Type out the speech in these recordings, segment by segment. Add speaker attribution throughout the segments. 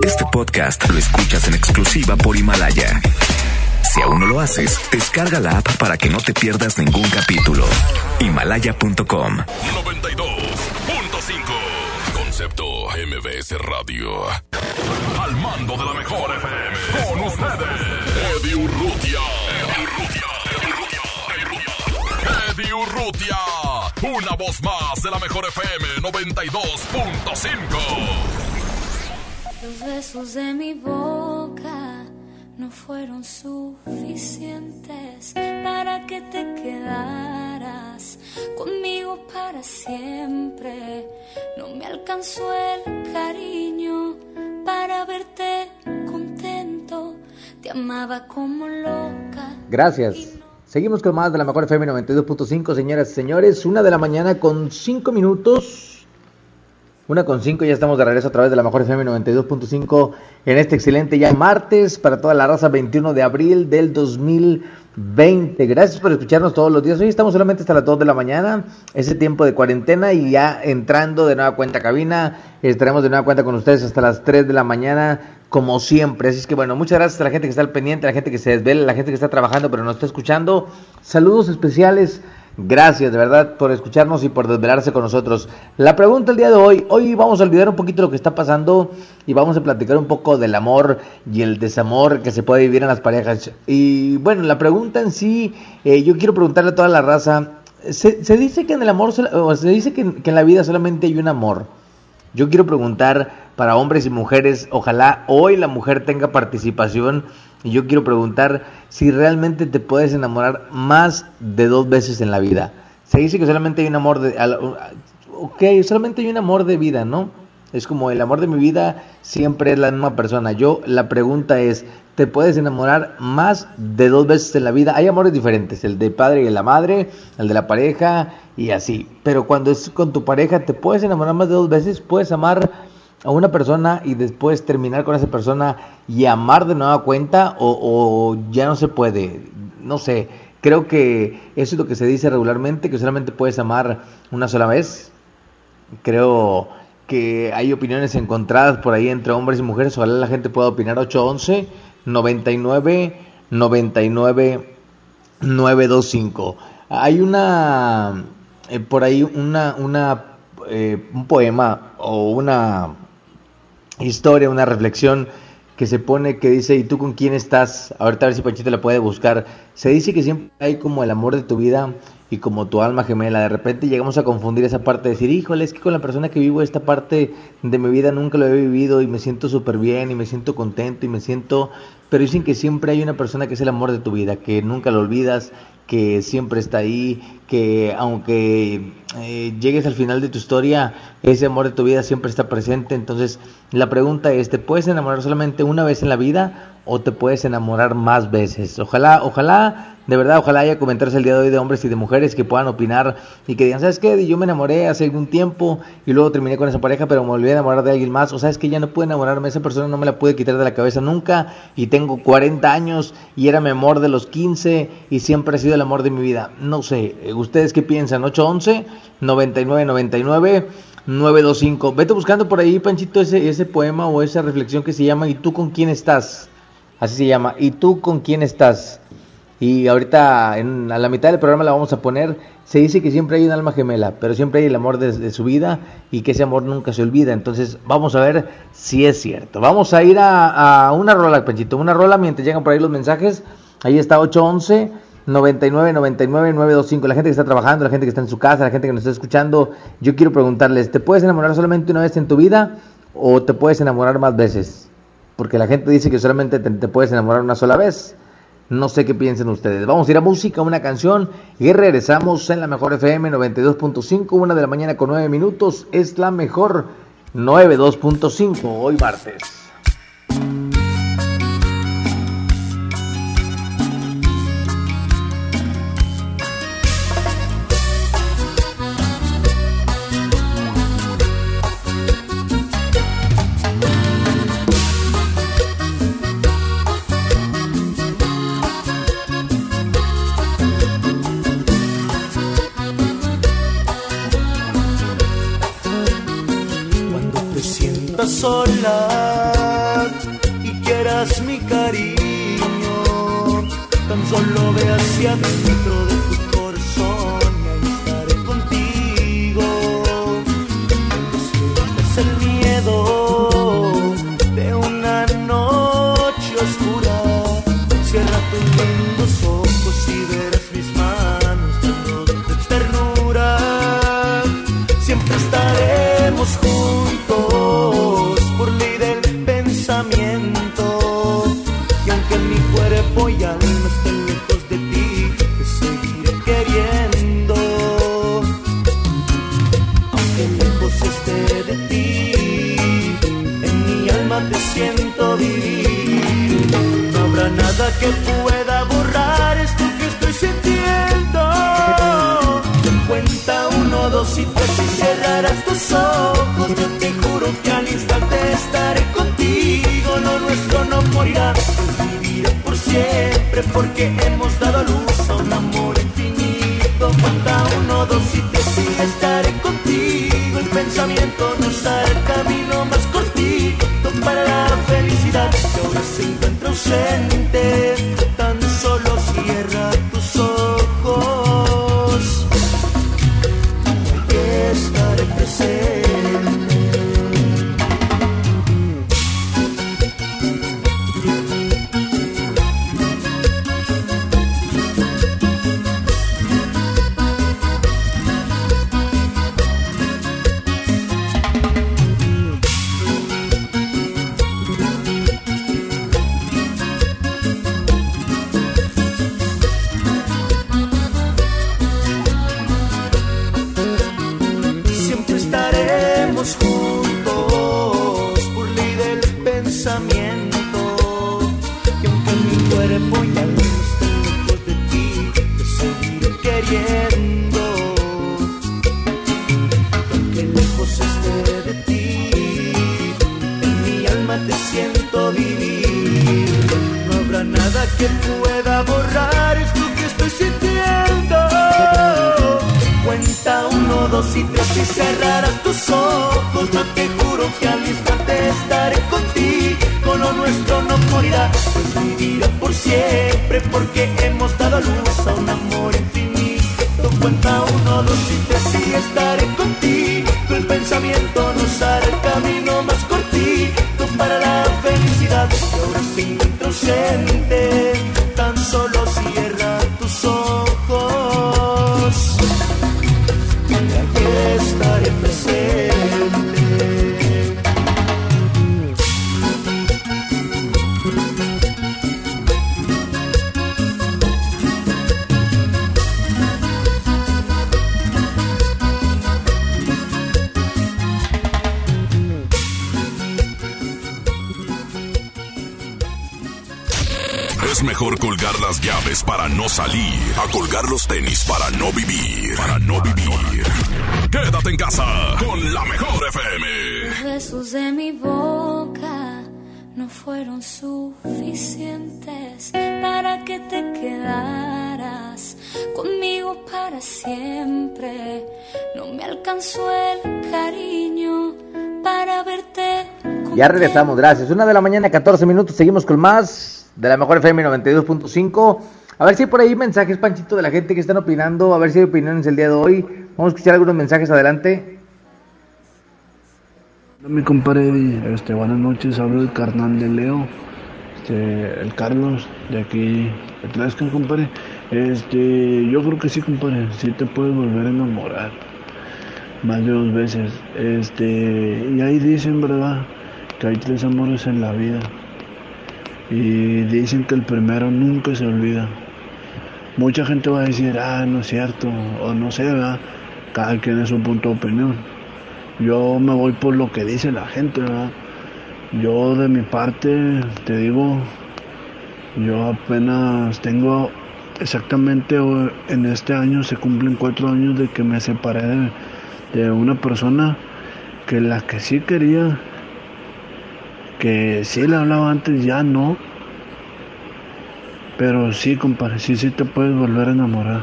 Speaker 1: Este podcast lo escuchas en exclusiva por Himalaya. Si aún no lo haces, descarga la app para que no te pierdas ningún capítulo. Himalaya.com
Speaker 2: 92.5 Concepto MBS Radio. Al mando de la mejor FM. Con ustedes, Eddie Urrutia. Eddie Urrutia. Urrutia. Una voz más de la mejor FM 92.5.
Speaker 3: Los besos de mi boca no fueron suficientes para que te quedaras conmigo para siempre. No me alcanzó el cariño para verte contento. Te amaba como loca.
Speaker 4: Gracias. Seguimos con más de la mejor FM 92.5, señoras y señores. Una de la mañana con cinco minutos. Una con cinco, ya estamos de regreso a través de la mejor FM 92.5 en este excelente ya martes para toda la raza 21 de abril del 2020. Gracias por escucharnos todos los días. Hoy estamos solamente hasta las 2 de la mañana, ese tiempo de cuarentena y ya entrando de nueva cuenta cabina. Estaremos de nueva cuenta con ustedes hasta las 3 de la mañana como siempre. Así es que bueno, muchas gracias a la gente que está al pendiente, a la gente que se desvela, a la gente que está trabajando pero no está escuchando. Saludos especiales. Gracias de verdad por escucharnos y por desvelarse con nosotros. La pregunta el día de hoy, hoy vamos a olvidar un poquito lo que está pasando y vamos a platicar un poco del amor y el desamor que se puede vivir en las parejas. Y bueno, la pregunta en sí, eh, yo quiero preguntarle a toda la raza, se, se dice que en el amor, o se dice que, que en la vida solamente hay un amor. Yo quiero preguntar para hombres y mujeres, ojalá hoy la mujer tenga participación y yo quiero preguntar si realmente te puedes enamorar más de dos veces en la vida. Se dice que solamente hay un amor de... Ok, solamente hay un amor de vida, ¿no? Es como el amor de mi vida siempre es la misma persona. Yo, la pregunta es, ¿te puedes enamorar más de dos veces en la vida? Hay amores diferentes, el de padre y la madre, el de la pareja y así. Pero cuando es con tu pareja, ¿te puedes enamorar más de dos veces? ¿Puedes amar a una persona y después terminar con esa persona y amar de nueva cuenta o, o, ya no se puede, no sé, creo que eso es lo que se dice regularmente, que solamente puedes amar una sola vez. Creo que hay opiniones encontradas por ahí entre hombres y mujeres, ojalá la gente pueda opinar 811 99 99 925. Hay una eh, por ahí una una eh, un poema o una historia, una reflexión que se pone que dice, ¿y tú con quién estás? Ahorita a ver si Panchito la puede buscar. Se dice que siempre hay como el amor de tu vida y como tu alma gemela. De repente llegamos a confundir esa parte, de decir, híjole, es que con la persona que vivo esta parte de mi vida nunca lo he vivido y me siento súper bien y me siento contento y me siento... Pero dicen que siempre hay una persona que es el amor de tu vida, que nunca lo olvidas, que siempre está ahí, que aunque eh, llegues al final de tu historia, ese amor de tu vida siempre está presente. Entonces, la pregunta es, ¿te puedes enamorar solamente una vez en la vida o te puedes enamorar más veces? Ojalá, ojalá, de verdad, ojalá haya comentarios el día de hoy de hombres y de mujeres que puedan opinar y que digan, ¿sabes qué? Yo me enamoré hace algún tiempo y luego terminé con esa pareja, pero me volví a enamorar de alguien más. O sabes que ya no pude enamorarme, esa persona no me la pude quitar de la cabeza nunca y tengo 40 años y era mi amor de los 15 y siempre ha sido el amor de mi vida. No sé, ¿ustedes qué piensan? 811 9999 925. Vete buscando por ahí, Panchito, ese, ese poema o esa reflexión que se llama ¿Y tú con quién estás? Así se llama. ¿Y tú con quién estás? Y ahorita en, a la mitad del programa la vamos a poner. Se dice que siempre hay un alma gemela, pero siempre hay el amor de, de, su vida y que ese amor nunca se olvida. Entonces vamos a ver si es cierto. Vamos a ir a, a una rola, Panchito. Una rola mientras llegan por ahí los mensajes. Ahí está 811. 99 99 925. La gente que está trabajando, la gente que está en su casa, la gente que nos está escuchando, yo quiero preguntarles, ¿te puedes enamorar solamente una vez en tu vida o te puedes enamorar más veces? Porque la gente dice que solamente te, puedes enamorar una sola vez. No sé qué piensen ustedes. Vamos a ir a música, una canción y regresamos en la mejor FM 92.5, una de la mañana con 9 minutos. Es la mejor 92.5 hoy martes.
Speaker 5: y quieras mi cariño, tan solo ve hacia mí. Tus ojos. Yo te juro que al instante estaré contigo. Lo nuestro no morirá, viviré por siempre porque hemos cuerpo ya no esté lejos de ti, te seguiré queriendo. Y aunque lejos esté de ti, en mi alma te siento vivir. No habrá nada que pueda borrar esto que estoy sintiendo. Cuenta uno, dos y tres y cerrarás tus ojos. Yo te juro que al instante estaré contigo. Lo nuestro no morirá, vivirá por siempre. Porque hemos dado luz a un amor infinito. Cuenta uno, dos y tres y estaré contigo. El pensamiento nos hará el camino más cortito para la felicidad. Que ahora se encuentra
Speaker 2: a colgar los tenis para no vivir, para no vivir. Quédate en casa con la mejor FM.
Speaker 3: Los besos de mi boca no fueron suficientes para que te quedaras conmigo para siempre. No me alcanzó el cariño para verte.
Speaker 4: Ya regresamos, gracias. Una de la mañana, 14 minutos. Seguimos con más de la mejor FM 92.5. A ver si hay por ahí mensajes, Panchito, de la gente que están opinando. A ver si hay opiniones el día de hoy. Vamos a escuchar algunos mensajes adelante.
Speaker 6: Mi compadre este, buenas noches, hablo del carnal de Leo, este, el Carlos, de aquí, de Tlaxcala, compadre. Este, yo creo que sí, compadre, sí te puedes volver a enamorar, más de dos veces, este, y ahí dicen, ¿verdad?, que hay tres amores en la vida, y dicen que el primero nunca se olvida. Mucha gente va a decir, ah, no es cierto, o no sé, ¿verdad? Cada quien es su punto de opinión. Yo me voy por lo que dice la gente, ¿verdad? Yo de mi parte, te digo, yo apenas tengo exactamente en este año se cumplen cuatro años de que me separé de, de una persona que la que sí quería, que sí le hablaba antes, ya no. Pero sí, compadre, sí, sí te puedes volver a enamorar.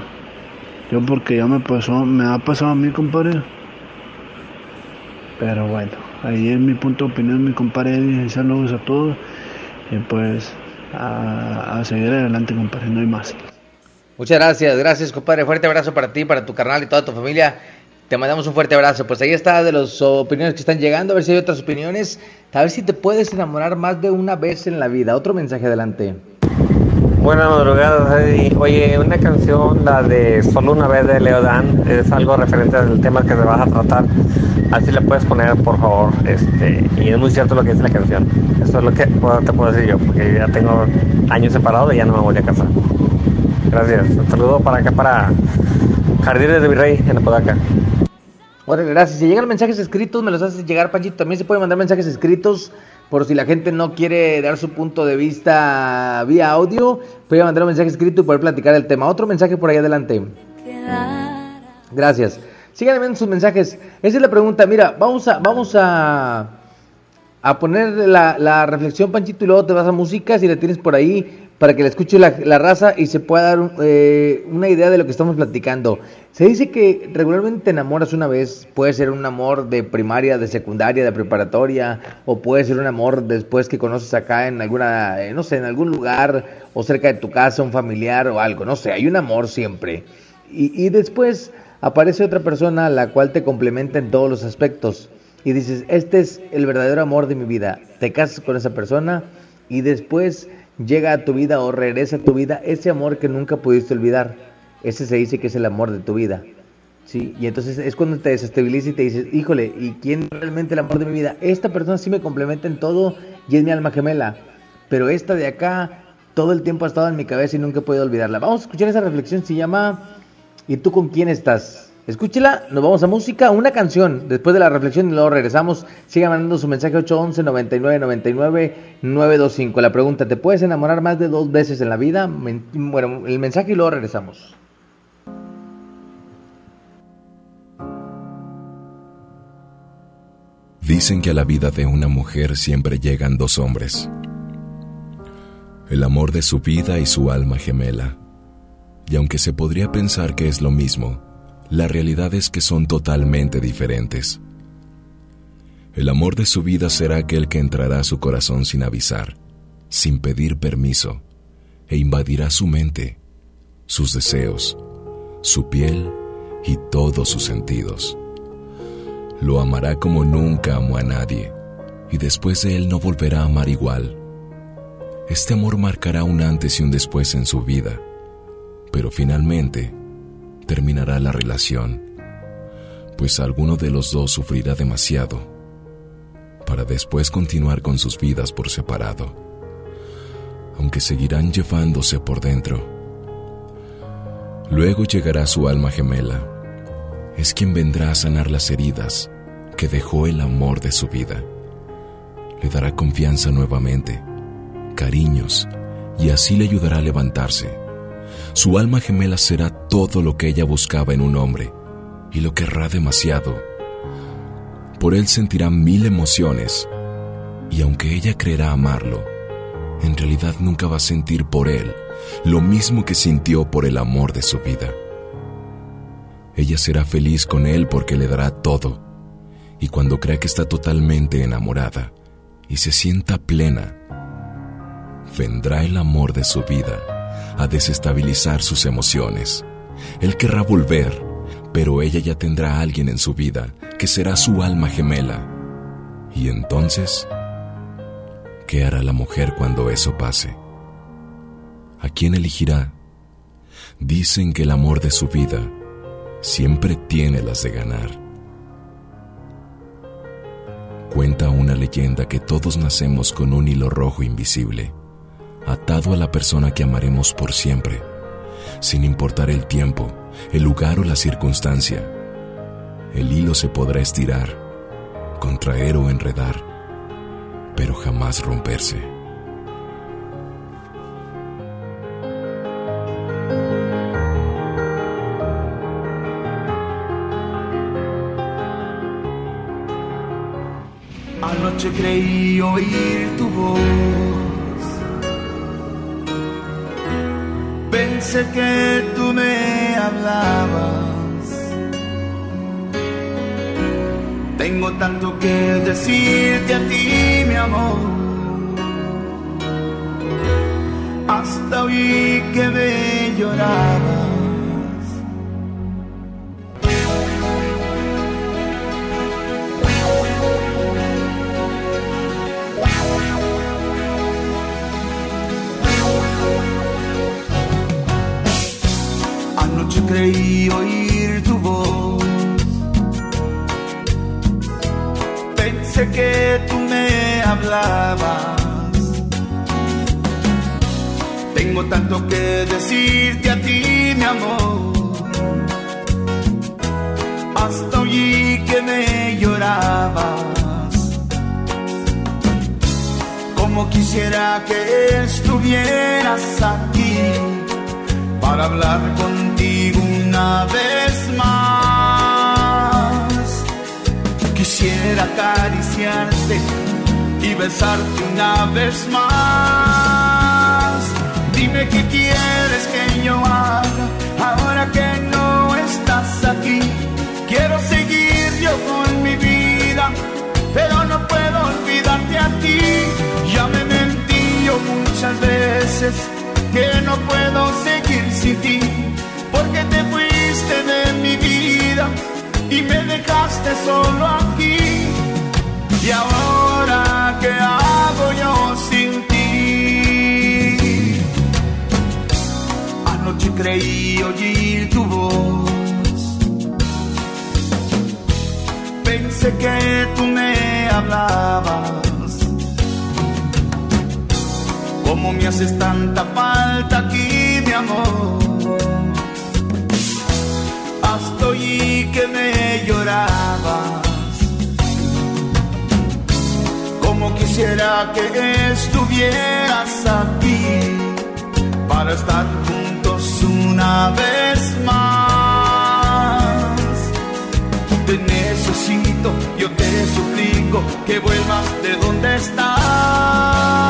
Speaker 6: Yo porque ya me pasó, me ha pasado a mí, compadre. Pero bueno, ahí es mi punto de opinión, mi compadre Eddie. Saludos a todos. y pues a, seguir adelante, compadre, no hay más.
Speaker 4: Muchas gracias, gracias compadre, fuerte abrazo para ti, para tu carnal y toda tu familia. Te mandamos un fuerte abrazo. Pues ahí está de las opiniones que están llegando, a ver si hay otras opiniones. A ver si te puedes enamorar más de una vez en la vida. Otro mensaje adelante.
Speaker 7: Buenas madrugadas. Oye, una canción, la de Solo una vez de Leodan, es algo referente al tema que te vas a tratar. Así le puedes poner, por favor. Este, y es muy cierto lo que dice la canción. Eso es lo que te puedo decir yo, porque ya tengo años separado y ya no me voy a casar. Gracias. Un saludo para acá, para Jardines de Virrey, en Apodaca.
Speaker 4: Órale, gracias. Si llegan mensajes escritos, me los haces llegar, Panchito. También se pueden mandar mensajes escritos por si la gente no quiere dar su punto de vista vía audio. Puede mandar un mensaje escrito y poder platicar el tema. Otro mensaje por ahí adelante. Gracias. Sigan enviando sus mensajes. Esa es la pregunta. Mira, vamos a, vamos a, a poner la, la reflexión, Panchito, y luego te vas a música si la tienes por ahí para que la escuche la, raza y se pueda dar eh, una idea de lo que estamos platicando. Se dice que regularmente te enamoras una vez, puede ser un amor de primaria, de secundaria, de preparatoria, o puede ser un amor después que conoces acá en alguna, eh, no sé, en algún lugar o cerca de tu casa, un familiar o algo, no sé, hay un amor siempre. Y, y después aparece otra persona la cual te complementa en todos los aspectos. Y dices, este es el verdadero amor de mi vida. Te casas con esa persona y después llega a tu vida o regresa a tu vida ese amor que nunca pudiste olvidar. Ese se dice que es el amor de tu vida. Sí, y entonces es cuando te desestabiliza y te dices, híjole, ¿y quién es realmente el amor de mi vida? Esta persona sí me complementa en todo y es mi alma gemela. Pero esta de acá todo el tiempo ha estado en mi cabeza y nunca he podido olvidarla. Vamos a escuchar esa reflexión, se llama ¿Y tú con quién estás? Escúchela, nos vamos a música, una canción, después de la reflexión y luego regresamos. Sigan mandando su mensaje 811 99 99 925. La pregunta, ¿te puedes enamorar más de dos veces en la vida? Bueno, el mensaje y luego regresamos.
Speaker 8: Dicen que a la vida de una mujer siempre llegan dos hombres. El amor de su vida y su alma gemela. Y aunque se podría pensar que es lo mismo, la realidad es que son totalmente diferentes. El amor de su vida será aquel que entrará a su corazón sin avisar, sin pedir permiso, e invadirá su mente, sus deseos, su piel y todos sus sentidos. Lo amará como nunca amó a nadie, y después de él no volverá a amar igual. Este amor marcará un antes y un después en su vida, pero finalmente terminará la relación, pues alguno de los dos sufrirá demasiado, para después continuar con sus vidas por separado, aunque seguirán llevándose por dentro. Luego llegará su alma gemela, es quien vendrá a sanar las heridas que dejó el amor de su vida. Le dará confianza nuevamente, cariños, y así le ayudará a levantarse. Su alma gemela será todo lo que ella buscaba en un hombre, y lo querrá demasiado. Por él sentirá mil emociones, y aunque ella creerá amarlo, en realidad nunca va a sentir por él lo mismo que sintió por el amor de su vida. Ella será feliz con él porque le dará todo, y cuando crea que está totalmente enamorada y se sienta plena, vendrá el amor de su vida a desestabilizar sus emociones. Él querrá volver, pero ella ya tendrá a alguien en su vida que será su alma gemela. Y entonces, ¿qué hará la mujer cuando eso pase? ¿A quién elegirá? Dicen que el amor de su vida siempre tiene las de ganar. Cuenta una leyenda que todos nacemos con un hilo rojo invisible, atado a la persona que amaremos por siempre, sin importar el tiempo, el lugar o la circunstancia. El hilo se podrá estirar, contraer o enredar, pero jamás romperse.
Speaker 5: Anoche creí oír tu voz. pensé que tú me hablabas. Tengo tanto que decirte a ti, mi amor.
Speaker 9: Hasta oí que me llorabas. Creí oír tu voz. Pensé que tú me hablabas. Tengo tanto que decirte a ti, mi amor. Hasta oí que me llorabas. Como quisiera que estuvieras aquí para hablar contigo vez más. Quisiera acariciarte y besarte una vez más. Dime qué quieres que yo haga ahora que no estás aquí. Quiero seguir yo con mi vida, pero no puedo olvidarte a ti. Ya me mentí yo muchas veces que no puedo seguir sin ti, porque te fuiste de mi vida y me dejaste solo aquí. Y ahora, ¿qué hago yo sin ti? Anoche creí oír tu voz. Pensé que tú me hablabas. ¿Cómo me haces tanta falta aquí, mi amor? Hasta oí que me llorabas. Como quisiera que estuvieras aquí para estar juntos una vez más. Te necesito, yo te suplico que vuelvas de donde estás.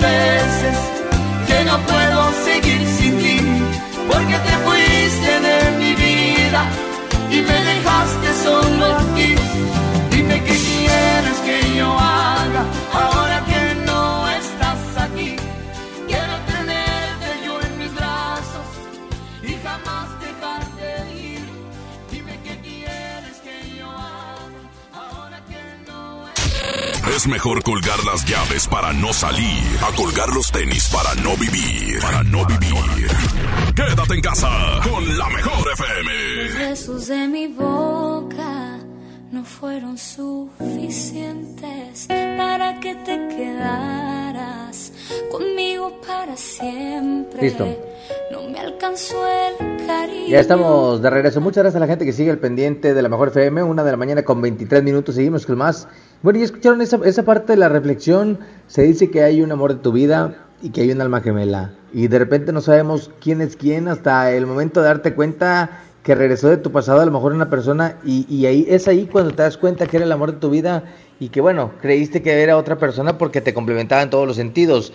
Speaker 9: Veces
Speaker 2: Es mejor colgar las llaves para no salir, a colgar los tenis para no vivir, para no vivir. Quédate en casa con la mejor
Speaker 3: Los
Speaker 2: FM.
Speaker 3: besos de mi boca no fueron suficientes para que te quedaras conmigo para siempre.
Speaker 4: Listo.
Speaker 3: No me alcanzó el cariño.
Speaker 4: Ya estamos de regreso. Muchas gracias a la gente que sigue el pendiente de la mejor FM. Una de la mañana con 23 minutos. Seguimos con más. Bueno, ya escucharon esa, esa parte de la reflexión. Se dice que hay un amor de tu vida y que hay un alma gemela. Y de repente no sabemos quién es quién hasta el momento de darte cuenta que regresó de tu pasado a lo mejor una persona y, y ahí es ahí cuando te das cuenta que era el amor de tu vida y que bueno, creíste que era otra persona porque te complementaba en todos los sentidos.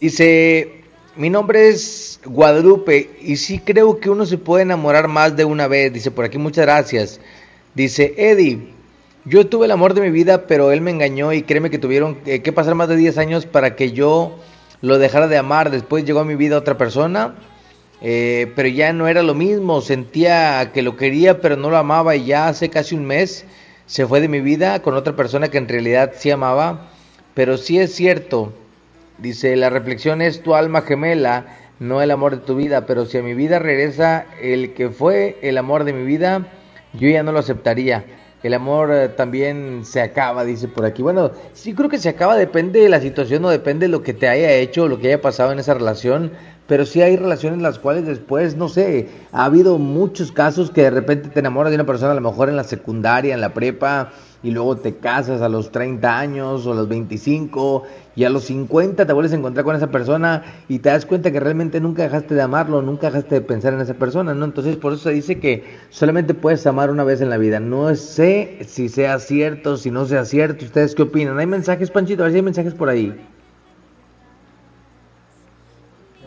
Speaker 4: Dice, mi nombre es Guadalupe y sí creo que uno se puede enamorar más de una vez. Dice por aquí, muchas gracias. Dice, Eddie, yo tuve el amor de mi vida, pero él me engañó y créeme que tuvieron eh, que pasar más de 10 años para que yo lo dejara de amar. Después llegó a mi vida otra persona, eh, pero ya no era lo mismo. Sentía que lo quería, pero no lo amaba y ya hace casi un mes se fue de mi vida con otra persona que en realidad sí amaba. Pero sí es cierto, Dice, la reflexión es tu alma gemela, no el amor de tu vida, pero si a mi vida regresa el que fue el amor de mi vida, yo ya no lo aceptaría. El amor eh, también se acaba, dice por aquí. Bueno, sí creo que se acaba, depende de la situación o depende de lo que te haya hecho o lo que haya pasado en esa relación, pero sí hay relaciones en las cuales después, no sé, ha habido muchos casos que de repente te enamoras de una persona a lo mejor en la secundaria, en la prepa, y luego te casas a los 30 años o a los 25 y a los 50 te vuelves a encontrar con esa persona y te das cuenta que realmente nunca dejaste de amarlo, nunca dejaste de pensar en esa persona, ¿no? Entonces por eso se dice que solamente puedes amar una vez en la vida. No sé si sea cierto, si no sea cierto. ¿Ustedes qué opinan? ¿Hay mensajes, Panchito? A ver si hay mensajes por ahí.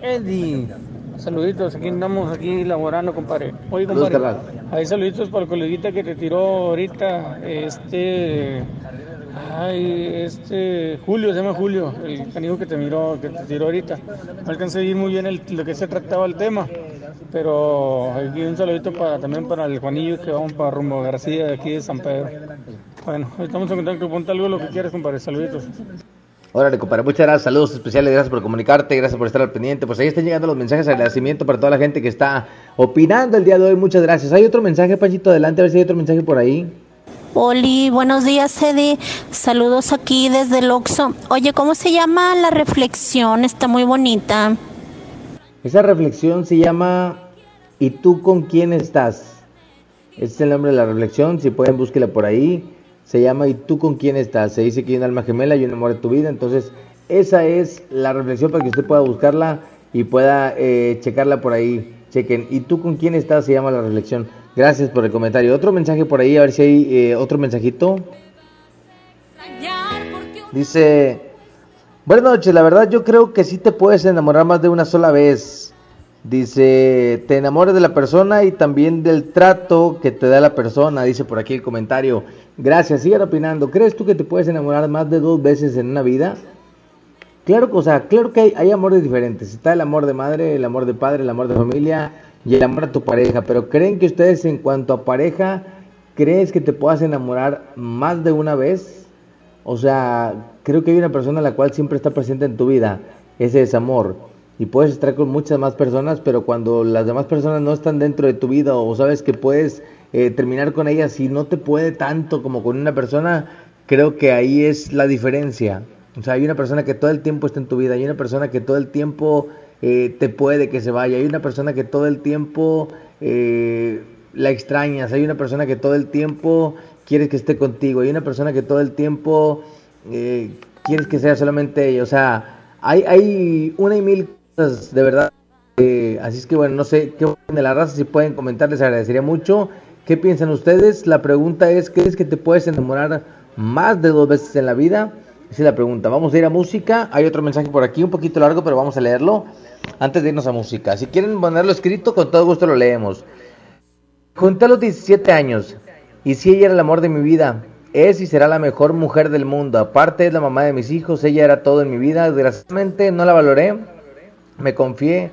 Speaker 10: Eddie, saluditos, aquí andamos aquí laborando, compadre. Oye, compadre,
Speaker 4: carnal.
Speaker 10: hay saluditos para el coleguita que te tiró ahorita, este, ay, este, Julio, se llama Julio, el canijo que te miró, que te tiró ahorita. No alcancé a ir muy bien el- lo que se trataba el tema, pero aquí un saludito para, también para el Juanillo que vamos para rumbo García de aquí de San Pedro. Bueno, estamos en contacto, ponte algo lo que quieras, compadre, saluditos.
Speaker 4: Órale, compadre, muchas gracias, saludos especiales, gracias por comunicarte, gracias por estar al pendiente. Pues ahí están llegando los mensajes de agradecimiento para toda la gente que está opinando el día de hoy. Muchas gracias. ¿Hay otro mensaje, Panchito? Adelante, a ver si hay otro mensaje por ahí.
Speaker 11: Oli, buenos días, Eddie. Saludos aquí desde el. Oye, ¿cómo se llama la reflexión? Está muy bonita.
Speaker 4: Esa reflexión se llama ¿Y tú con quién estás? Ese es el nombre de la reflexión, si pueden búsquela por ahí. Se llama ¿Y tú con quién estás? Se dice que hay un alma gemela y un amor de tu vida. Entonces, esa es la reflexión para que usted pueda buscarla y pueda eh, checarla por ahí. Chequen. ¿Y tú con quién estás? Se llama la reflexión. Gracias por el comentario. Otro mensaje por ahí, a ver si hay eh, otro mensajito. Dice, buenas noches, la verdad yo creo que sí te puedes enamorar más de una sola vez. Dice, te enamoras de la persona y también del trato que te da la persona, dice por aquí el comentario. Gracias, sigan opinando. ¿Crees tú que te puedes enamorar más de dos veces en una vida? Claro, que- o sea, claro que hay, hay amores diferentes. Está el amor de madre, el amor de padre, el amor de familia y el amor a tu pareja. Pero ¿creen que ustedes en cuanto a pareja, crees que te puedas enamorar más de una vez? O sea, creo que hay una persona la cual siempre está presente en tu vida. Ese es amor. Y puedes estar con muchas más personas, pero cuando las demás personas no están dentro de tu vida o sabes que puedes eh, terminar con ellas y no te puede tanto como con una persona, creo que ahí es la diferencia. O sea, hay una persona que todo el tiempo está en tu vida, hay una persona que todo el tiempo eh, te puede que se vaya, hay una persona que todo el tiempo eh, la extrañas, hay una persona que todo el tiempo quieres que esté contigo, hay una persona que todo el tiempo quieres que sea solamente ella, o sea, hay, hay una y mil cosas de verdad. eh, así es que bueno, no sé qué de la raza, si pueden comentar, les agradecería mucho. ¿Qué piensan ustedes? La pregunta es, ¿crees que te puedes enamorar más de dos veces en la vida? Esa es la pregunta. Vamos a ir a música. Hay otro mensaje por aquí, un poquito largo, pero vamos a leerlo antes de irnos a música. Si quieren ponerlo escrito, con todo gusto lo leemos. Junté a los 17 años y si ella era el amor de mi vida, es y será la mejor mujer del mundo. Aparte es la mamá de mis hijos, ella era todo en mi vida. Desgraciadamente no la valoré, me confié,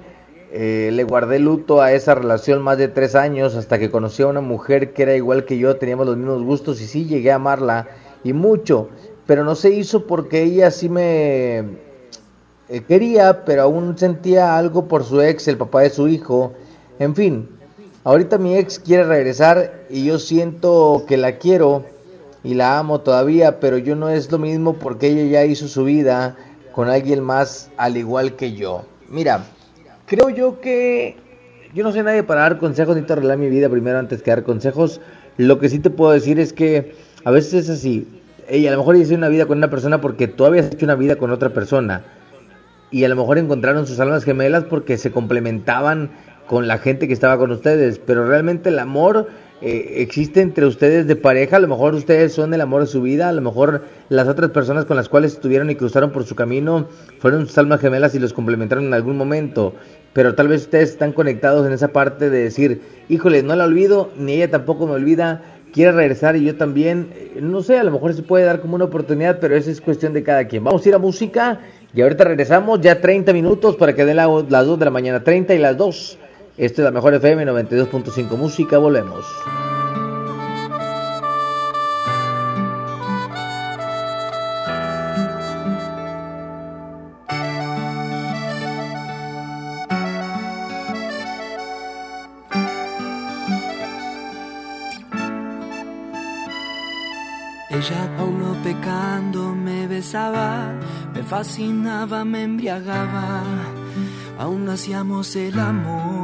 Speaker 4: eh, le guardé luto a esa relación más de tres años hasta que conocí a una mujer que era igual que yo, teníamos los mismos gustos y sí llegué a amarla y mucho, pero no se hizo porque ella sí me eh, quería, pero aún sentía algo por su ex, el papá de su hijo. En fin, ahorita mi ex quiere regresar y yo siento que la quiero y la amo todavía, pero yo no es lo mismo porque ella ya hizo su vida con alguien más al igual que yo. Mira, creo yo que yo no soy nadie para dar consejos, necesito arreglar mi vida primero antes que dar consejos. Lo que sí te puedo decir es que a veces es así. Ella a lo mejor hizo una vida con una persona porque tú habías hecho una vida con otra persona y a lo mejor encontraron sus almas gemelas porque se complementaban con la gente que estaba con ustedes, pero realmente el amor eh, existe entre ustedes de pareja, a lo mejor ustedes son el amor de su vida, a lo mejor las otras personas con las cuales estuvieron y cruzaron por su camino fueron sus gemelas y los complementaron en algún momento, pero tal vez ustedes están conectados en esa parte de decir, híjole, no la olvido, ni ella tampoco me olvida, quiere regresar y yo también, eh, no sé, a lo mejor se puede dar como una oportunidad, pero esa es cuestión de cada quien. Vamos a ir a música y ahorita regresamos ya 30 minutos para que den la- las 2 de la mañana, 30 y las 2. Esto es la mejor FM 92.5 Música, volvemos.
Speaker 5: Ella aún no pecando me besaba, me fascinaba, me embriagaba.
Speaker 12: aún hacíamos el amor.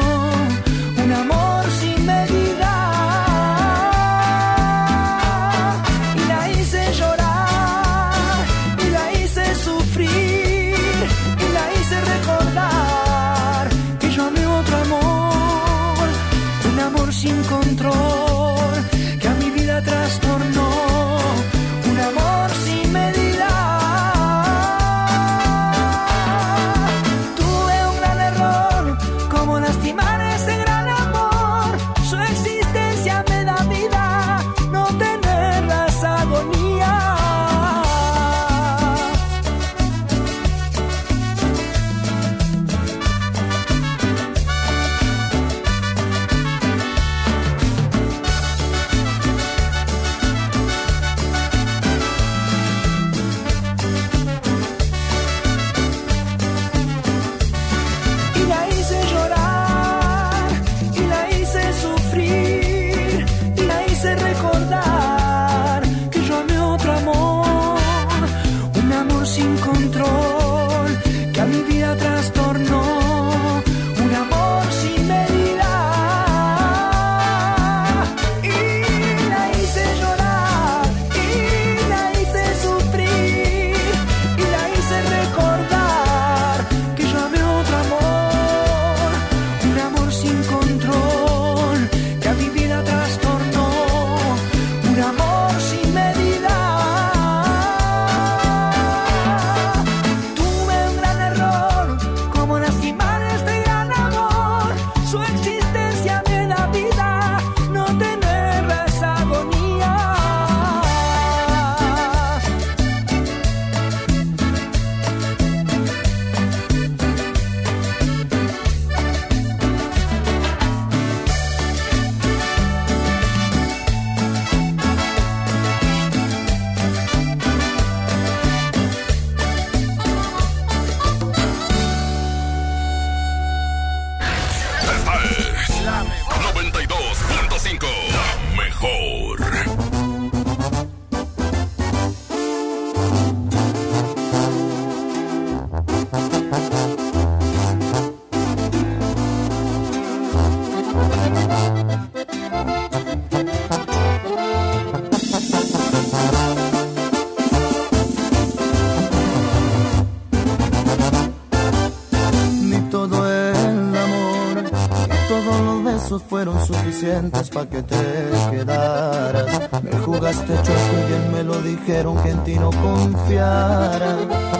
Speaker 12: besos fueron suficientes para que te quedaras. Me jugaste chueco y bien me lo dijeron que en ti no confiara.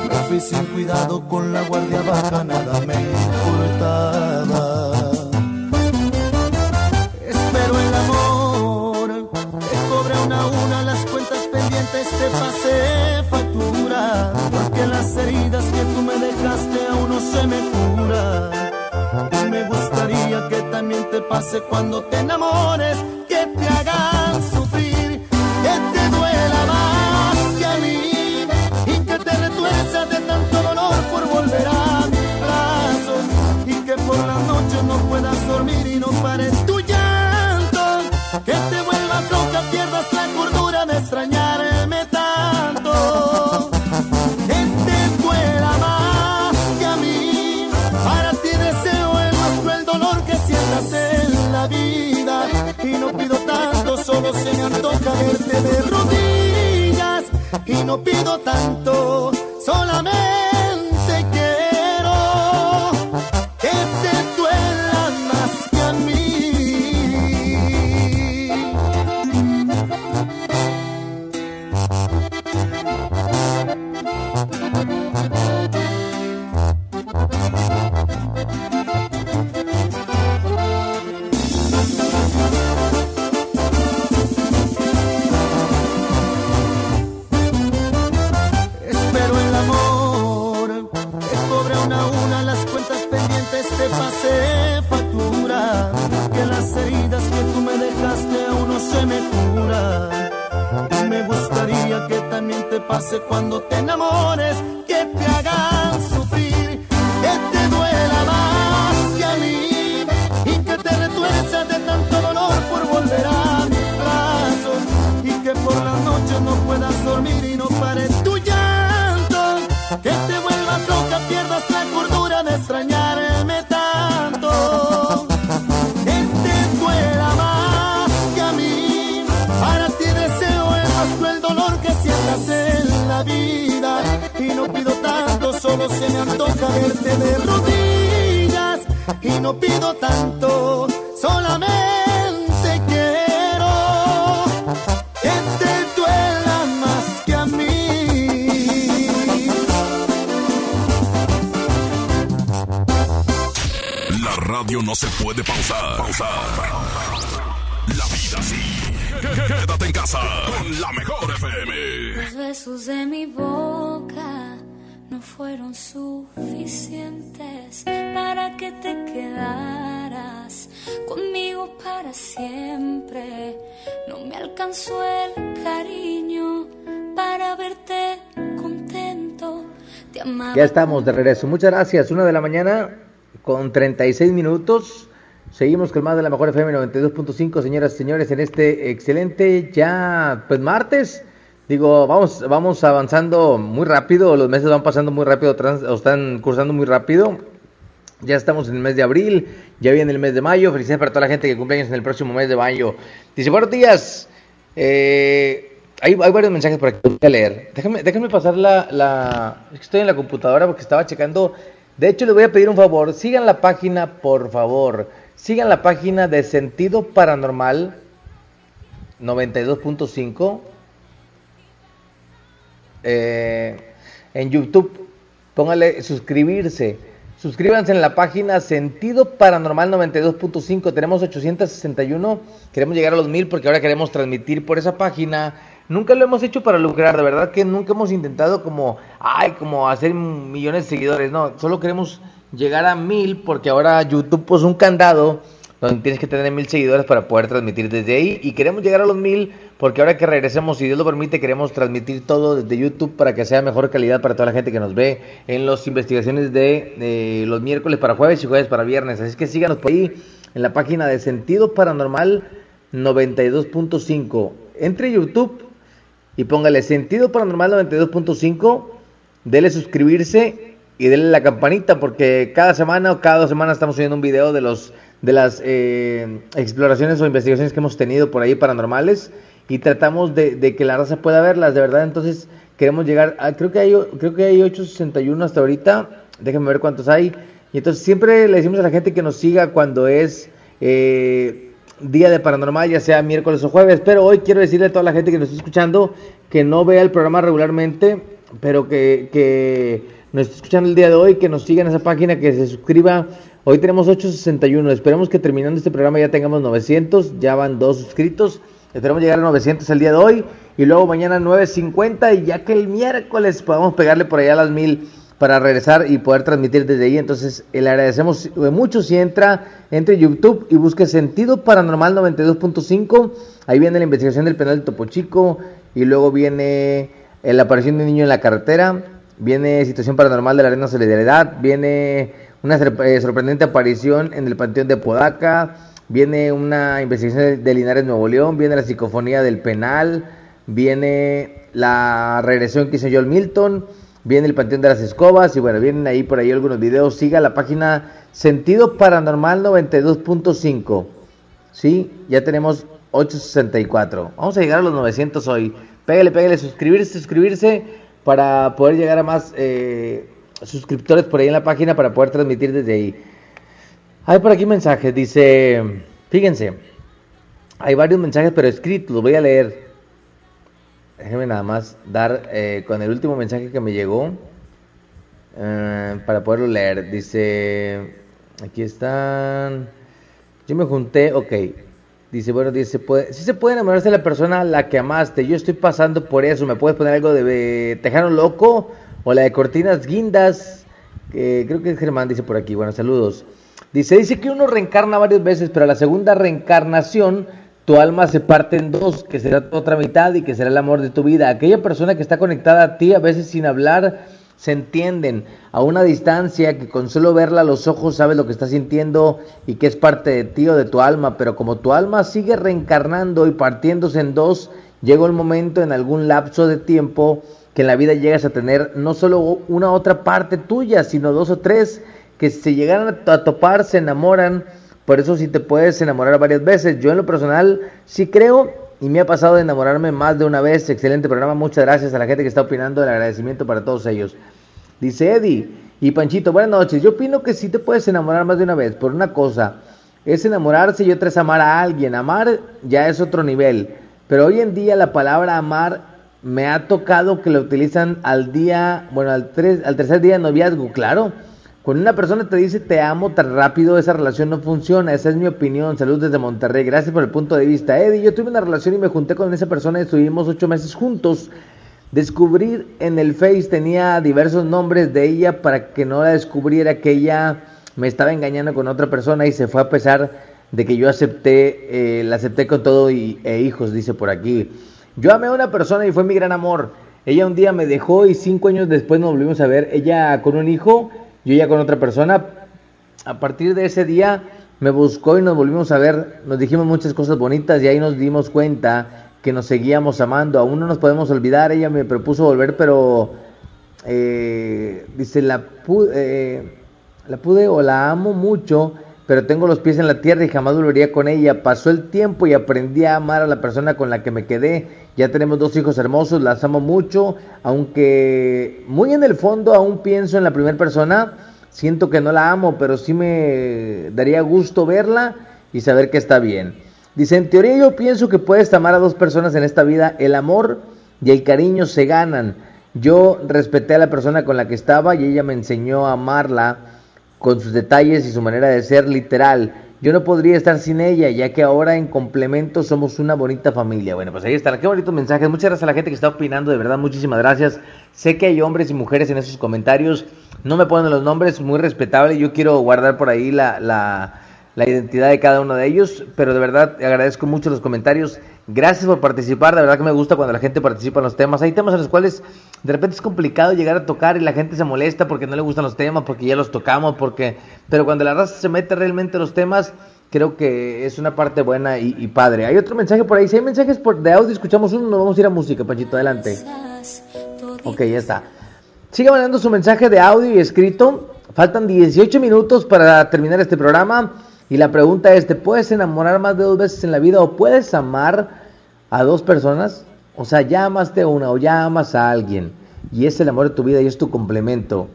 Speaker 12: Me fui sin cuidado con la guardia baja, nada me importaba. Espero el amor, te cobre una a una las cuentas pendientes, te pasé factura. Porque las heridas que tú me dejaste aún no se me curan. Y me gustaría que también te pase cuando te enamores, que te hagan sufrir, que te duela más que a mí. Y que te retuerzas de tanto dolor por volver a mis brazos. Y que por las noches no puedas dormir y no pares tu llanto. Que te vuelvas loca, pierdas la se me antoja verte de rodillas. Y no pido tanto, solamente
Speaker 5: cuando te no pido tanto, solamente quiero que te duela más que a mí.
Speaker 2: La radio no se puede pausar. Pausar. La vida sí. Quédate en casa con la mejor FM.
Speaker 3: Los besos de mi boca siempre. No me alcanzó el cariño para verte contento.
Speaker 4: Ya estamos de regreso. Muchas gracias. Una de la mañana con 36 minutos. Seguimos con más de la mejor FM 92.5, señoras y señores, en este excelente ya, pues martes. Digo, vamos, vamos avanzando muy rápido, los meses van pasando muy rápido, trans- o están cursando muy rápido. Ya estamos en el mes de abril, ya viene el mes de mayo. Felicidades para toda la gente que cumple años en el próximo mes de mayo. Dice, buenos días. Eh, hay, varios mensajes por aquí que voy a leer. Déjame, déjame pasar la, la... Es que estoy en la computadora porque estaba checando. De hecho, les voy a pedir un favor. Sigan la página, por favor. Sigan la página de Sentido Paranormal 92.5 eh, en YouTube. Póngale suscribirse. Suscríbanse en la página Sentido Paranormal 92.5. Tenemos 861. Queremos llegar a los mil porque ahora queremos transmitir por esa página. Nunca lo hemos hecho para lucrar, de verdad que nunca hemos intentado como, ay, como hacer millones de seguidores. No, solo queremos llegar a mil porque ahora YouTube puso un candado donde tienes que tener mil seguidores para poder transmitir desde ahí. Y queremos llegar a los mil porque ahora que regresemos, si Dios lo permite, queremos transmitir todo desde YouTube para que sea mejor calidad para toda la gente que nos ve en las investigaciones de, de los miércoles para jueves y jueves para viernes. Así que síganos por ahí en la página de Sentido Paranormal 92.5. Entre YouTube y póngale Sentido Paranormal 92.5, dele suscribirse y dele la campanita porque cada semana o cada dos semanas estamos subiendo un video de los de las eh, exploraciones o investigaciones que hemos tenido por ahí paranormales y tratamos de, que la raza pueda verlas, de verdad, entonces queremos llegar a, creo que hay creo que hay 861 hasta ahorita, déjenme ver cuántos hay, y entonces siempre le decimos a la gente que nos siga cuando es eh, día de paranormal, ya sea miércoles o jueves, pero hoy quiero decirle a toda la gente que nos está escuchando que no vea el programa regularmente, pero que, que nos está escuchando el día de hoy, que nos siga en esa página, que se suscriba. Hoy tenemos 861, esperemos que terminando este programa ya tengamos 900, ya van dos suscritos, esperemos llegar a 900 el día de hoy. Y luego mañana 950 y ya que el miércoles podamos pegarle por allá las 1000 para regresar y poder transmitir desde ahí. Entonces, le agradecemos mucho si entra entre YouTube y busque Sentido Paranormal 92.5. Ahí viene la investigación del penal de Topo Chico. Y luego viene la aparición de un niño en la carretera, viene Situación Paranormal de la Arena Solidaridad, viene una eh, sorprendente aparición en el Panteón de Podaca, viene una investigación de Linares Nuevo León, viene la psicofonía del penal, viene la regresión que hizo Joel Milton, viene el Panteón de las Escobas y bueno, vienen ahí por ahí algunos videos. Siga la página Sentido Paranormal 92.5. Sí, ya tenemos 864. Vamos a llegar a los 900 hoy. Pégale, pégale, suscribirse, suscribirse para poder llegar a más eh, suscriptores por ahí en la página para poder transmitir desde ahí. Hay por aquí mensajes, dice, fíjense, hay varios mensajes pero escritos, los voy a leer. Déjenme nada más dar eh, con el último mensaje que me llegó eh, para poderlo leer. Dice, aquí están. Yo me junté, ok. Dice, bueno, dice, puede, si se puede enamorarse de la persona a la que amaste. Yo estoy pasando por eso. ¿Me puedes poner algo de eh, Tejano Loco? O la de Cortinas Guindas. Que creo que es Germán, dice por aquí. Bueno, saludos. Dice, dice que uno reencarna varias veces, pero la segunda reencarnación tu alma se parte en dos, que será otra mitad y que será el amor de tu vida. Aquella persona que está conectada a ti, a veces sin hablar, se entienden a una distancia, que con solo verla a los ojos sabes lo que está sintiendo y que es parte de ti o de tu alma, pero como tu alma sigue reencarnando y partiéndose en dos, llega el momento en algún lapso de tiempo que en la vida llegas a tener no solo una otra parte tuya, sino dos o tres que se llegaran a topar, se enamoran por eso sí te puedes enamorar varias veces. Yo en lo personal sí creo y me ha pasado de enamorarme más de una vez. Excelente programa. Muchas gracias a la gente que está opinando. El agradecimiento para todos ellos. Dice Eddie y Panchito, buenas noches. Yo opino que sí te puedes enamorar más de una vez. Por una cosa, es enamorarse y otra es amar a alguien. Amar ya es otro nivel. Pero hoy en día la palabra amar me ha tocado que la utilizan al día, bueno, al, tres, al tercer día de noviazgo, claro. Cuando una persona te dice te amo tan rápido, esa relación no funciona. Esa es mi opinión. Salud desde Monterrey. Gracias por el punto de vista. Eddie, yo tuve una relación y me junté con esa persona y estuvimos ocho meses juntos. Descubrir en el Face tenía diversos nombres de ella para que no la descubriera que ella me estaba engañando con otra persona y se fue a pesar de que yo acepté, eh, la acepté con todo y, e hijos, dice por aquí. Yo amé a una persona y fue mi gran amor. Ella un día me dejó y cinco años después nos volvimos a ver. Ella con un hijo yo ya con otra persona. A partir de ese día me buscó y nos volvimos a ver, nos dijimos muchas cosas bonitas y ahí nos dimos cuenta que nos seguíamos amando. Aún no nos podemos olvidar, ella me propuso volver, pero eh, dice, la eh, la pude o la amo mucho, pero tengo los pies en la tierra y jamás volvería con ella. Pasó el tiempo y aprendí a amar a la persona con la que me quedé. Ya tenemos dos hijos hermosos, las amo mucho, aunque muy en el fondo aún pienso en la primera persona. Siento que no la amo, pero sí me daría gusto verla y saber que está bien. Dice, en teoría yo pienso que puedes amar a dos personas en esta vida. El amor y el cariño se ganan. Yo respeté a la persona con la que estaba y ella me enseñó a amarla con sus detalles y su manera de ser literal. Yo no podría estar sin ella, ya que ahora en complemento somos una bonita familia. Bueno, pues ahí está, qué bonitos mensajes. Muchas gracias a la gente que está opinando, de verdad, muchísimas gracias. Sé que hay hombres y mujeres en esos comentarios. No me ponen los nombres, muy respetable. Yo quiero guardar por ahí la, la, la identidad de cada uno de ellos, pero de verdad agradezco mucho los comentarios. Gracias por participar, de verdad que me gusta cuando la gente participa en los temas. Hay temas en los cuales de repente es complicado llegar a tocar y la gente se molesta porque no le gustan los temas, porque ya los tocamos, porque pero cuando la raza se mete realmente en los temas, creo que es una parte buena y, padre. Hay otro mensaje por ahí, si hay mensajes por, de audio, escuchamos uno, nos vamos a ir a música, Panchito, adelante. Ok, ya está. Siga mandando su mensaje de audio y escrito. Faltan 18 minutos para terminar este programa. Y la pregunta es, ¿te puedes enamorar más de dos veces en la vida o puedes amar a dos personas? O sea, ya amaste a una o ya amas a alguien y es el amor de tu vida y es tu complemento.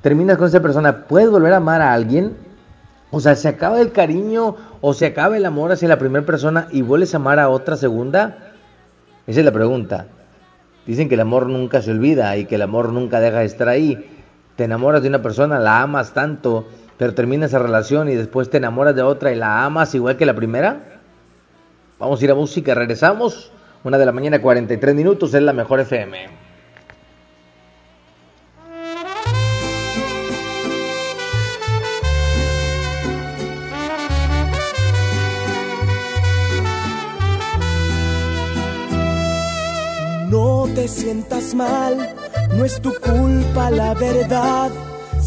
Speaker 4: Terminas con esa persona, ¿puedes volver a amar a alguien? O sea, ¿se acaba el cariño o se acaba el amor hacia la primera persona y vuelves a amar a otra segunda? Esa es la pregunta. Dicen que el amor nunca se olvida y que el amor nunca deja de estar ahí. Te enamoras de una persona, la amas tanto pero termina esa relación y después te enamoras de otra y la amas igual que la primera? Vamos a ir a música, regresamos. Una de la mañana, 43 minutos, es la mejor FM.
Speaker 13: No te sientas mal, no es tu culpa la verdad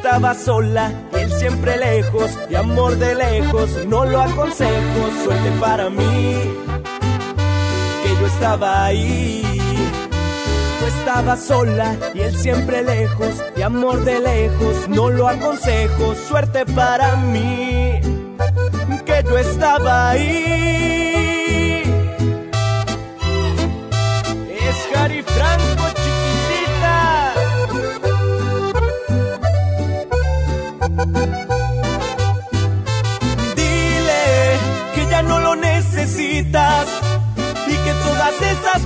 Speaker 13: estaba sola y él siempre lejos, y amor de lejos, no lo aconsejo, suerte para mí, que yo estaba ahí. Tú estabas sola y él siempre lejos, y amor de lejos, no lo aconsejo, suerte para mí, que yo estaba ahí. Es Cari Franco,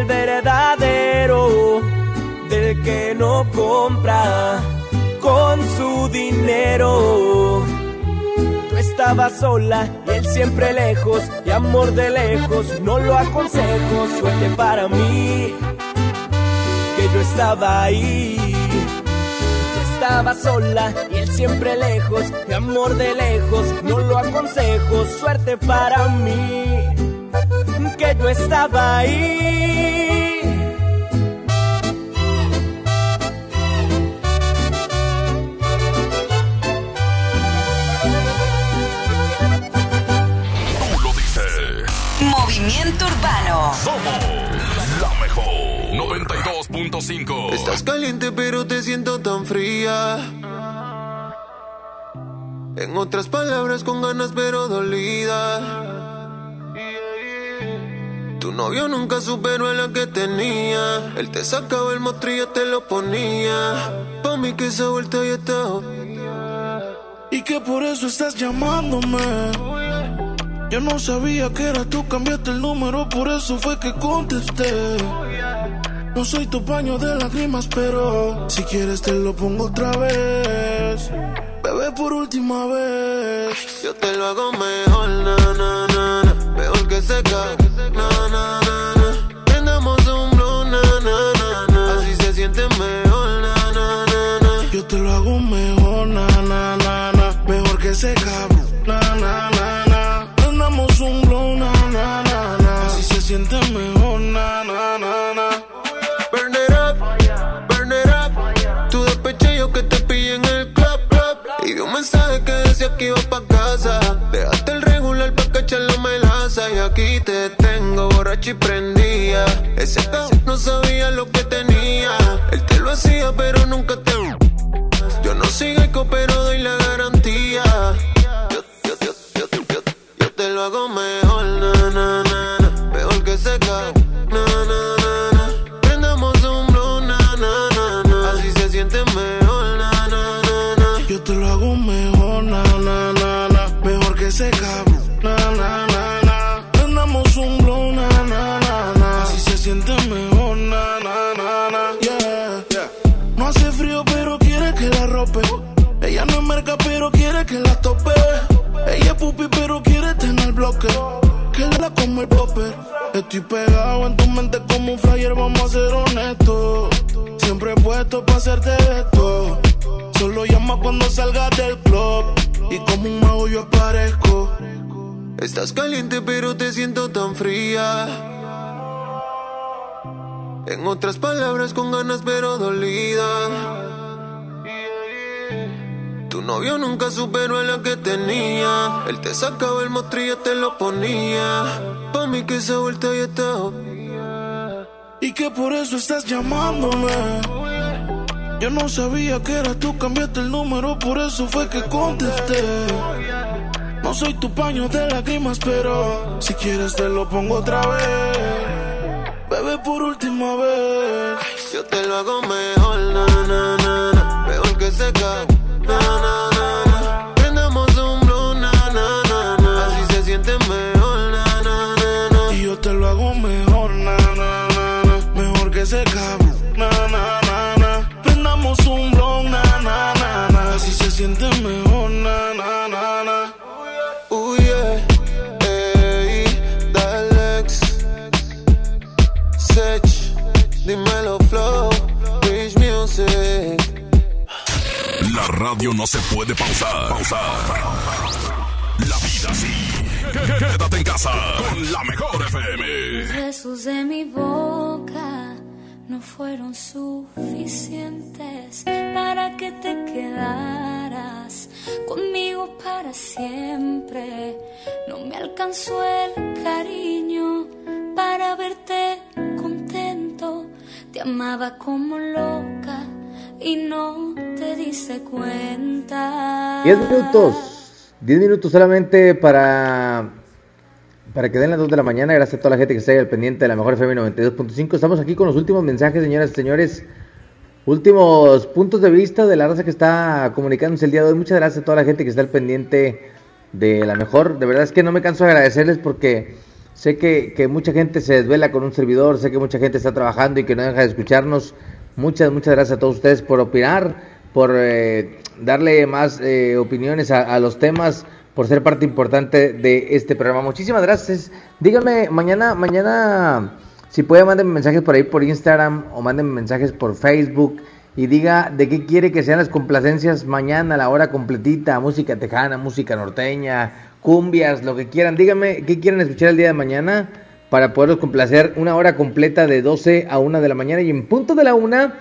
Speaker 13: del verdadero, del que no compra con su dinero. Tú estabas sola y él siempre lejos, y amor de lejos, no lo aconsejo, suerte para mí, que yo estaba ahí. Tú estabas sola y él siempre lejos, y amor de lejos, no lo aconsejo, suerte para mí, que yo estaba ahí.
Speaker 2: Tú lo dices.
Speaker 14: Movimiento Urbano.
Speaker 2: Somos la mejor 92.5.
Speaker 15: Estás caliente pero te siento tan fría. En otras palabras con ganas pero dolida. Tu novio nunca superó a la que tenía. Él te sacaba el mostrillo, te lo ponía. Pa' mí que esa vuelta ya está.
Speaker 9: Y que por eso estás llamándome. Yo no sabía que era tú, cambiaste el número, por eso fue que contesté. No soy tu paño de lágrimas, pero si quieres te lo pongo otra vez. Bebé, por última vez.
Speaker 15: Yo te lo hago mejor, na. Mejor que seca,
Speaker 9: te lo hago mejor, na, na. Mejor que ese cabrón, na, na, un blow, na, na. Así se siente mejor, na, na, na, na.
Speaker 15: Burn it up, burn it up. Tu despeche yo que te pillé en el club, club. Y vi un mensaje que decía que iba pa' casa. Dejaste el regular pa' cachar la melaza. Y aquí te tengo borracho y prendía. Ese cabrón no sabía lo que tenía.
Speaker 9: Como un mago yo aparezco.
Speaker 15: Estás caliente pero te siento tan fría. En otras palabras con ganas pero dolida. Tu novio nunca superó a la que tenía. Él te sacaba el mostrillo, te lo ponía. Pa' mí que esa vuelta ya está.
Speaker 9: Y que por eso estás llamándome. Yo no sabía que era tú, cambiaste el número, por eso fue que contesté. No soy tu paño de lágrimas, pero si quieres te lo pongo otra vez. Bebé, por última vez.
Speaker 15: Yo te lo hago mejor, na, na, na, na. Mejor que seca,
Speaker 2: radio no se puede pausar. La vida sí. Quédate en casa con la mejor FM.
Speaker 3: Besos de mi boca no fueron suficientes para que te quedaras conmigo para siempre. No me alcanzó el cariño para verte contento. Te amaba como loca y no te diste cuenta.
Speaker 4: 10 minutos. 10 minutos solamente para, para que den las 2 de la mañana. Gracias a toda la gente que está ahí al pendiente de la mejor FM 92.5. Estamos aquí con los últimos mensajes, señoras y señores. Últimos puntos de vista de la raza que está comunicándose el día de hoy. Muchas gracias a toda la gente que está al pendiente de la mejor. De verdad es que no me canso de agradecerles porque sé que, que mucha gente se desvela con un servidor. Sé que mucha gente está trabajando y que no deja de escucharnos. Muchas, muchas gracias a todos ustedes por opinar, por eh, darle más eh, opiniones a, los temas, por ser parte importante de este programa. Muchísimas gracias. Díganme mañana, mañana, si puede, mándenme mensajes por ahí por Instagram o mándenme mensajes por Facebook y diga de qué quiere que sean las complacencias mañana a la hora completita, música tejana, música norteña, cumbias, lo que quieran. Díganme qué quieren escuchar el día de mañana para poderlos complacer una hora completa de 12 a 1 de la mañana y en punto de la 1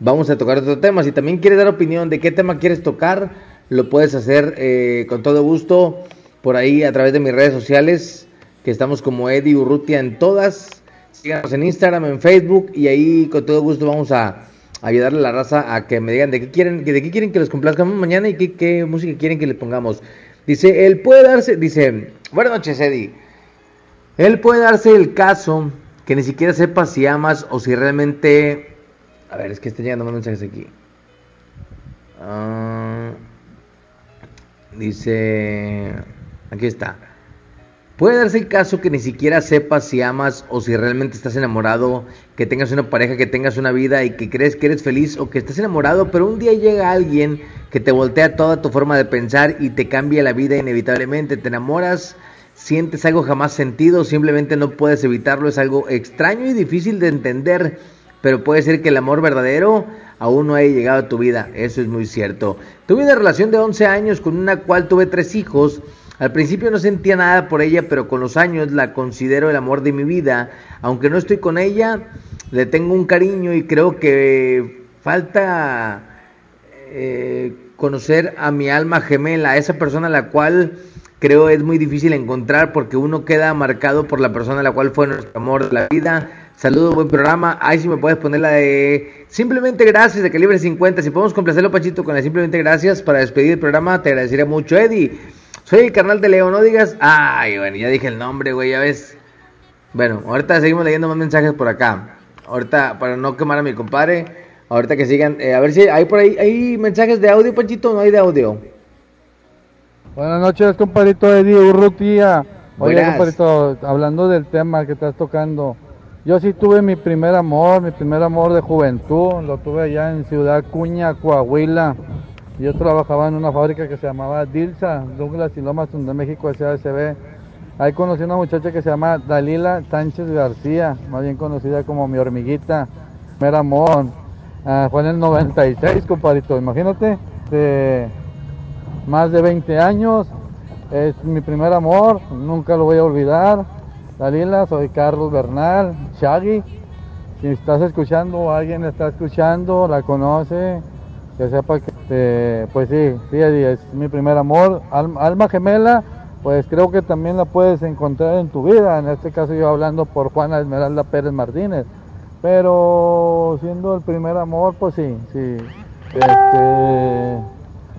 Speaker 4: vamos a tocar otro tema. Si también quieres dar opinión de qué tema quieres tocar, lo puedes hacer eh, con todo gusto por ahí a través de mis redes sociales, que estamos como Eddie Urrutia en todas. Síganos en Instagram, en Facebook y ahí con todo gusto vamos a ayudarle a la raza a que me digan de qué quieren, de qué quieren que les complazcamos mañana y qué, música quieren que le pongamos. Dice, él puede darse, dice, buenas noches Eddie. Él puede darse el caso que ni siquiera sepa si amas o si realmente... A ver, es que están llegando más mensajes aquí. Ah, dice... Aquí está. Puede darse el caso que ni siquiera sepas si amas o si realmente estás enamorado, que tengas una pareja, que tengas una vida y que crees que eres feliz o que estás enamorado, pero un día llega alguien que te voltea toda tu forma de pensar y te cambia la vida inevitablemente. Te enamoras, sientes algo jamás sentido, simplemente no puedes evitarlo, es algo extraño y difícil de entender, pero puede ser que el amor verdadero aún no haya llegado a tu vida, eso es muy cierto. Tuve una relación de 11 años con una cual tuve tres hijos, al principio no sentía nada por ella, pero con los años la considero el amor de mi vida. Aunque no estoy con ella, le tengo un cariño y creo que falta eh, conocer a mi alma gemela, a esa persona a la cual creo es muy difícil encontrar porque uno queda marcado por la persona a la cual fue nuestro amor de la vida. Saludos, buen programa. Ahí si me puedes poner la de simplemente gracias de calibre 50. Si podemos complacerlo, Pachito, con la simplemente gracias para despedir el programa, te agradecería mucho, Eddie. Soy el carnal de Leo, no digas. Ay, bueno, ya dije el nombre, güey, ya ves. Bueno, ahorita seguimos leyendo más mensajes por acá. Ahorita, para no quemar a mi compadre, ahorita que sigan. eh, a ver si hay por ahí hay mensajes de audio, Panchito, o no hay de audio.
Speaker 16: Buenas noches, compadrito Eddie Urrutia. Oye,
Speaker 4: Buenas.
Speaker 16: compadrito, hablando del tema que estás tocando, yo sí tuve mi primer amor, mi primer amor de juventud, lo tuve allá en Ciudad Cuña, Coahuila. Yo trabajaba en una fábrica que se llamaba Dilsa, Douglas y Lomas de México, SASB. Ahí conocí a una muchacha que se llama Dalila Sánchez García, más bien conocida como mi hormiguita, mera amor. Ah, fue en el 96, compadrito, imagínate, de más de 20 años, es mi primer amor, nunca lo voy a olvidar. Dalila, soy Carlos Bernal, Shaggy. Si estás escuchando o alguien está escuchando, la conoce, que sepa que, eh, pues sí, sí, es mi primer amor. Alma gemela, pues creo que también la puedes encontrar en tu vida. En este caso yo hablando por Juana Esmeralda Pérez Martínez. Pero siendo el primer amor, pues sí, sí. Este,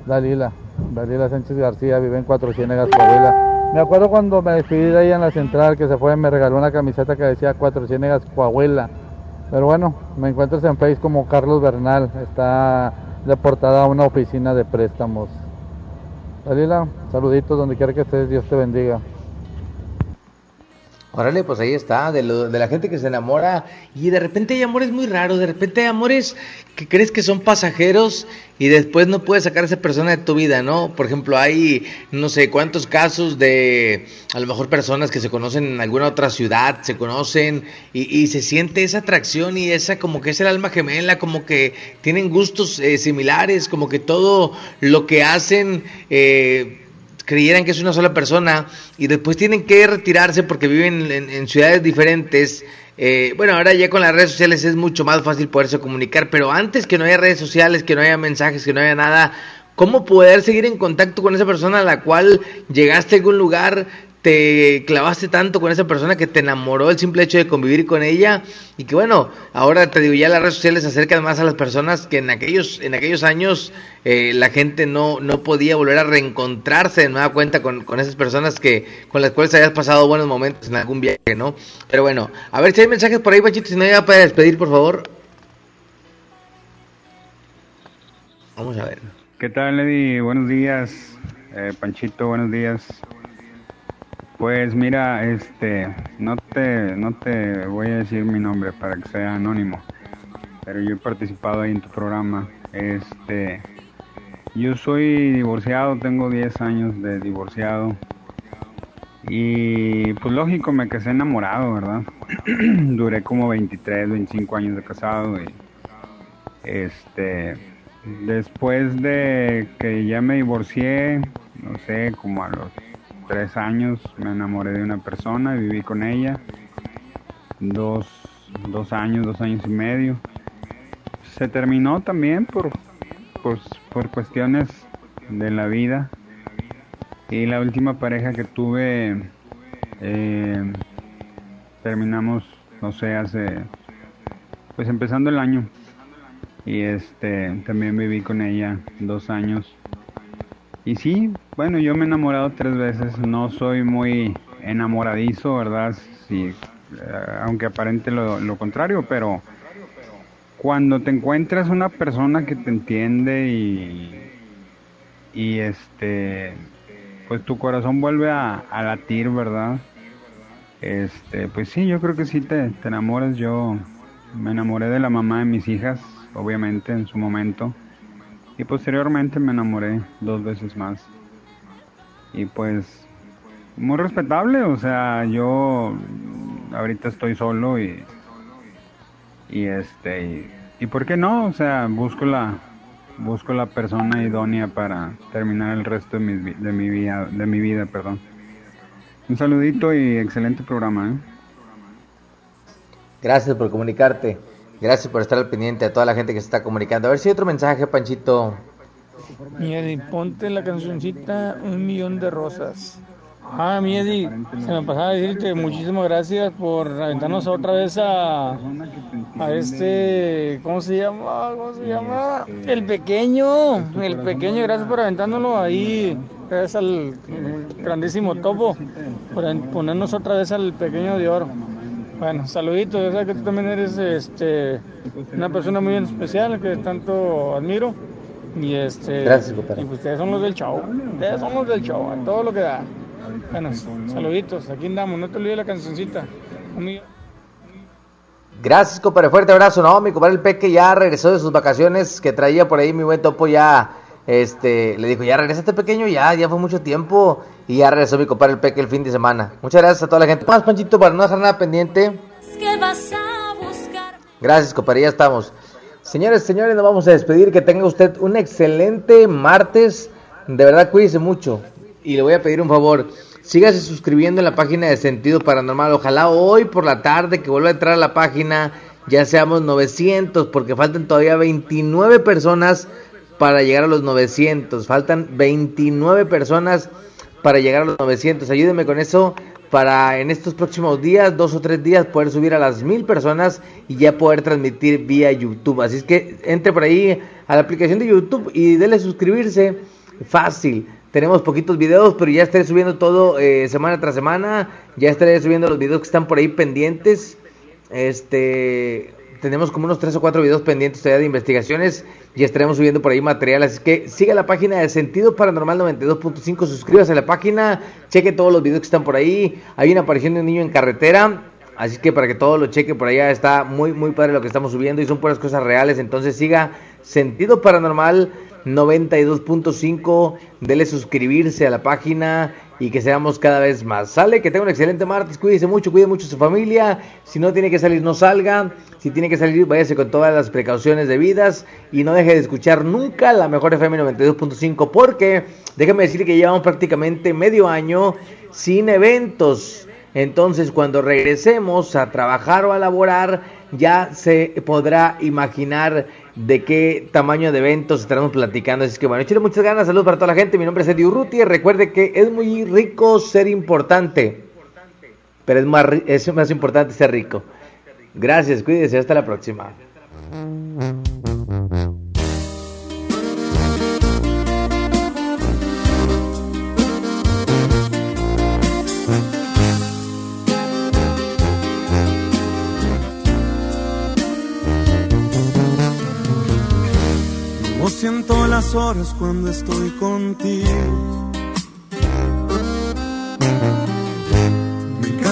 Speaker 16: Dalila, Dalila Sánchez García, vive en Cuatro Ciénegas, Coahuila. Me acuerdo cuando me despedí de ella en la central que se fue, me regaló una camiseta que decía Cuatro Ciénegas. Pero bueno, me encuentras en Facebook como Carlos Bernal, está deportada a una oficina de préstamos. Dalila, saluditos donde quiera que estés, Dios te bendiga.
Speaker 4: Órale, pues ahí está, de, lo, de la gente que se enamora y de repente hay amores muy raros, de repente hay amores que crees que son pasajeros y después no puedes sacar a esa persona de tu vida, ¿no? Por ejemplo, hay no sé cuántos casos de a lo mejor personas que se conocen en alguna otra ciudad, se conocen y, y se siente esa atracción y esa como que es el alma gemela, como que tienen gustos eh, similares, como que todo lo que hacen... Eh, creyeran que es una sola persona y después tienen que retirarse porque viven en, ciudades diferentes. Eh, bueno, ahora ya con las redes sociales es mucho más fácil poderse comunicar, pero antes que no haya redes sociales, que no haya mensajes, que no haya nada, ¿cómo poder seguir en contacto con esa persona a la cual llegaste a algún lugar, te clavaste tanto con esa persona que te enamoró el simple hecho de convivir con ella y que bueno, ahora te digo, ya las redes sociales se acercan más a las personas que en aquellos, en aquellos años eh, la gente no, no podía volver a reencontrarse de nueva cuenta con, con esas personas que, con las cuales habías pasado buenos momentos en algún viaje, ¿no? Pero bueno, a ver si hay mensajes por ahí, Pachito, si no ya para despedir, por favor. Vamos a ver.
Speaker 17: ¿Qué tal, Eddie? Buenos días. Eh, Panchito, buenos días. Pues mira, este, no te, no te voy a decir mi nombre para que sea anónimo, pero yo he participado ahí en tu programa. Este, yo soy divorciado, tengo 10 años de divorciado y pues lógico me casé enamorado, ¿verdad? Duré como 23, 25 años de casado y este, después de que ya me divorcié, no sé, como a los tres años me enamoré de una persona, viví con ella dos, dos años, dos años y medio. Se terminó también por, por, por cuestiones de la vida. Y la última pareja que tuve, eh, terminamos, no sé, hace, pues empezando el año. Y este, también viví con ella dos años. Y sí, bueno, yo me he enamorado tres veces, no soy muy enamoradizo, ¿verdad? Sí, eh, aunque aparente lo, contrario, pero cuando te encuentras una persona que te entiende y, y este, pues tu corazón vuelve a, a latir, ¿verdad? Este, pues sí, yo creo que sí te, te enamoras. Yo me enamoré de la mamá de mis hijas, obviamente, en su momento. Y posteriormente me enamoré dos veces más. Y pues, muy respetable, o sea, yo ahorita estoy solo y, y este, y, por qué no, o sea, busco la, busco la persona idónea para terminar el resto de mi, de mi vida, de mi vida, perdón. Un saludito y excelente programa, ¿eh?
Speaker 4: Gracias por comunicarte. Gracias por estar al pendiente a toda la gente que se está comunicando. A ver si hay otro mensaje, Panchito.
Speaker 10: Mi Eddie, ponte la cancioncita Un Millón de Rosas. Ah, mi Eddie, se me pasaba a decirte muchísimas gracias por aventarnos otra vez a, a este, ¿cómo se llama? ¿Cómo se llama? El pequeño, el pequeño, gracias por aventándolo ahí, gracias al grandísimo topo, por ponernos otra vez al pequeño de oro. Bueno, saluditos, yo sé que tú también eres este, una persona muy especial que tanto admiro. Y este.
Speaker 4: Gracias, compadre.
Speaker 10: Y pues ustedes son los del show. Ustedes son los del show, a todo lo que da. Bueno, saluditos, aquí andamos, no te olvides la cancioncita. Millón-
Speaker 4: Gracias, compadre. Fuerte abrazo. No, mi compadre el Peque ya regresó de sus vacaciones que traía por ahí. Mi buen topo ya, este, le dijo, ya regresaste pequeño, ya, ya fue mucho tiempo. Y ya regresó mi compadre el Peque el fin de semana. Muchas gracias a toda la gente. Más, Panchito, para no dejar nada pendiente. Gracias, compadre, ya estamos. Señores, señores, nos vamos a despedir. Que tenga usted un excelente martes. De verdad, cuídese mucho. Y le voy a pedir un favor. Sígase suscribiendo en la página de Sentido Paranormal. Ojalá hoy por la tarde que vuelva a entrar a la página ya seamos 900. Porque faltan todavía 29 personas para llegar a los 900. Faltan 29 personas para llegar a los 900. Ayúdenme con eso para en estos próximos días, dos o tres días, poder subir a las mil personas y ya poder transmitir vía YouTube. Así es que entre por ahí a la aplicación de YouTube y dele suscribirse. Fácil. Tenemos poquitos videos, pero ya estaré subiendo todo eh, semana tras semana. Ya estaré subiendo los videos que están por ahí pendientes. Este, tenemos como unos tres o cuatro videos pendientes todavía de investigaciones y estaremos subiendo por ahí material. Así que siga la página de Sentido Paranormal 92.5, suscríbase a la página, cheque todos los videos que están por ahí. Hay una aparición de un niño en carretera. Así que para que todo lo cheque por allá está muy muy padre lo que estamos subiendo y son puras cosas reales. Entonces siga Sentido Paranormal 92.5. Dele suscribirse a la página y que seamos cada vez más. Sale, que tenga un excelente martes. Cuídese mucho, cuide mucho a su familia. Si no tiene que salir, no salga. Si tiene que salir, váyase con todas las precauciones debidas. Y no deje de escuchar nunca la mejor FM 92.5. Porque déjame decir que llevamos prácticamente medio año sin eventos. Entonces, cuando regresemos a trabajar o a laborar, ya se podrá imaginar de qué tamaño de eventos estaremos platicando. Así que bueno, échale muchas ganas, saludos para toda la gente. Mi nombre es Eddie Urruti. Recuerde que es muy rico ser importante, pero es más, es más importante ser rico. Gracias, cuídese, hasta la próxima.
Speaker 18: No siento las horas cuando estoy contigo.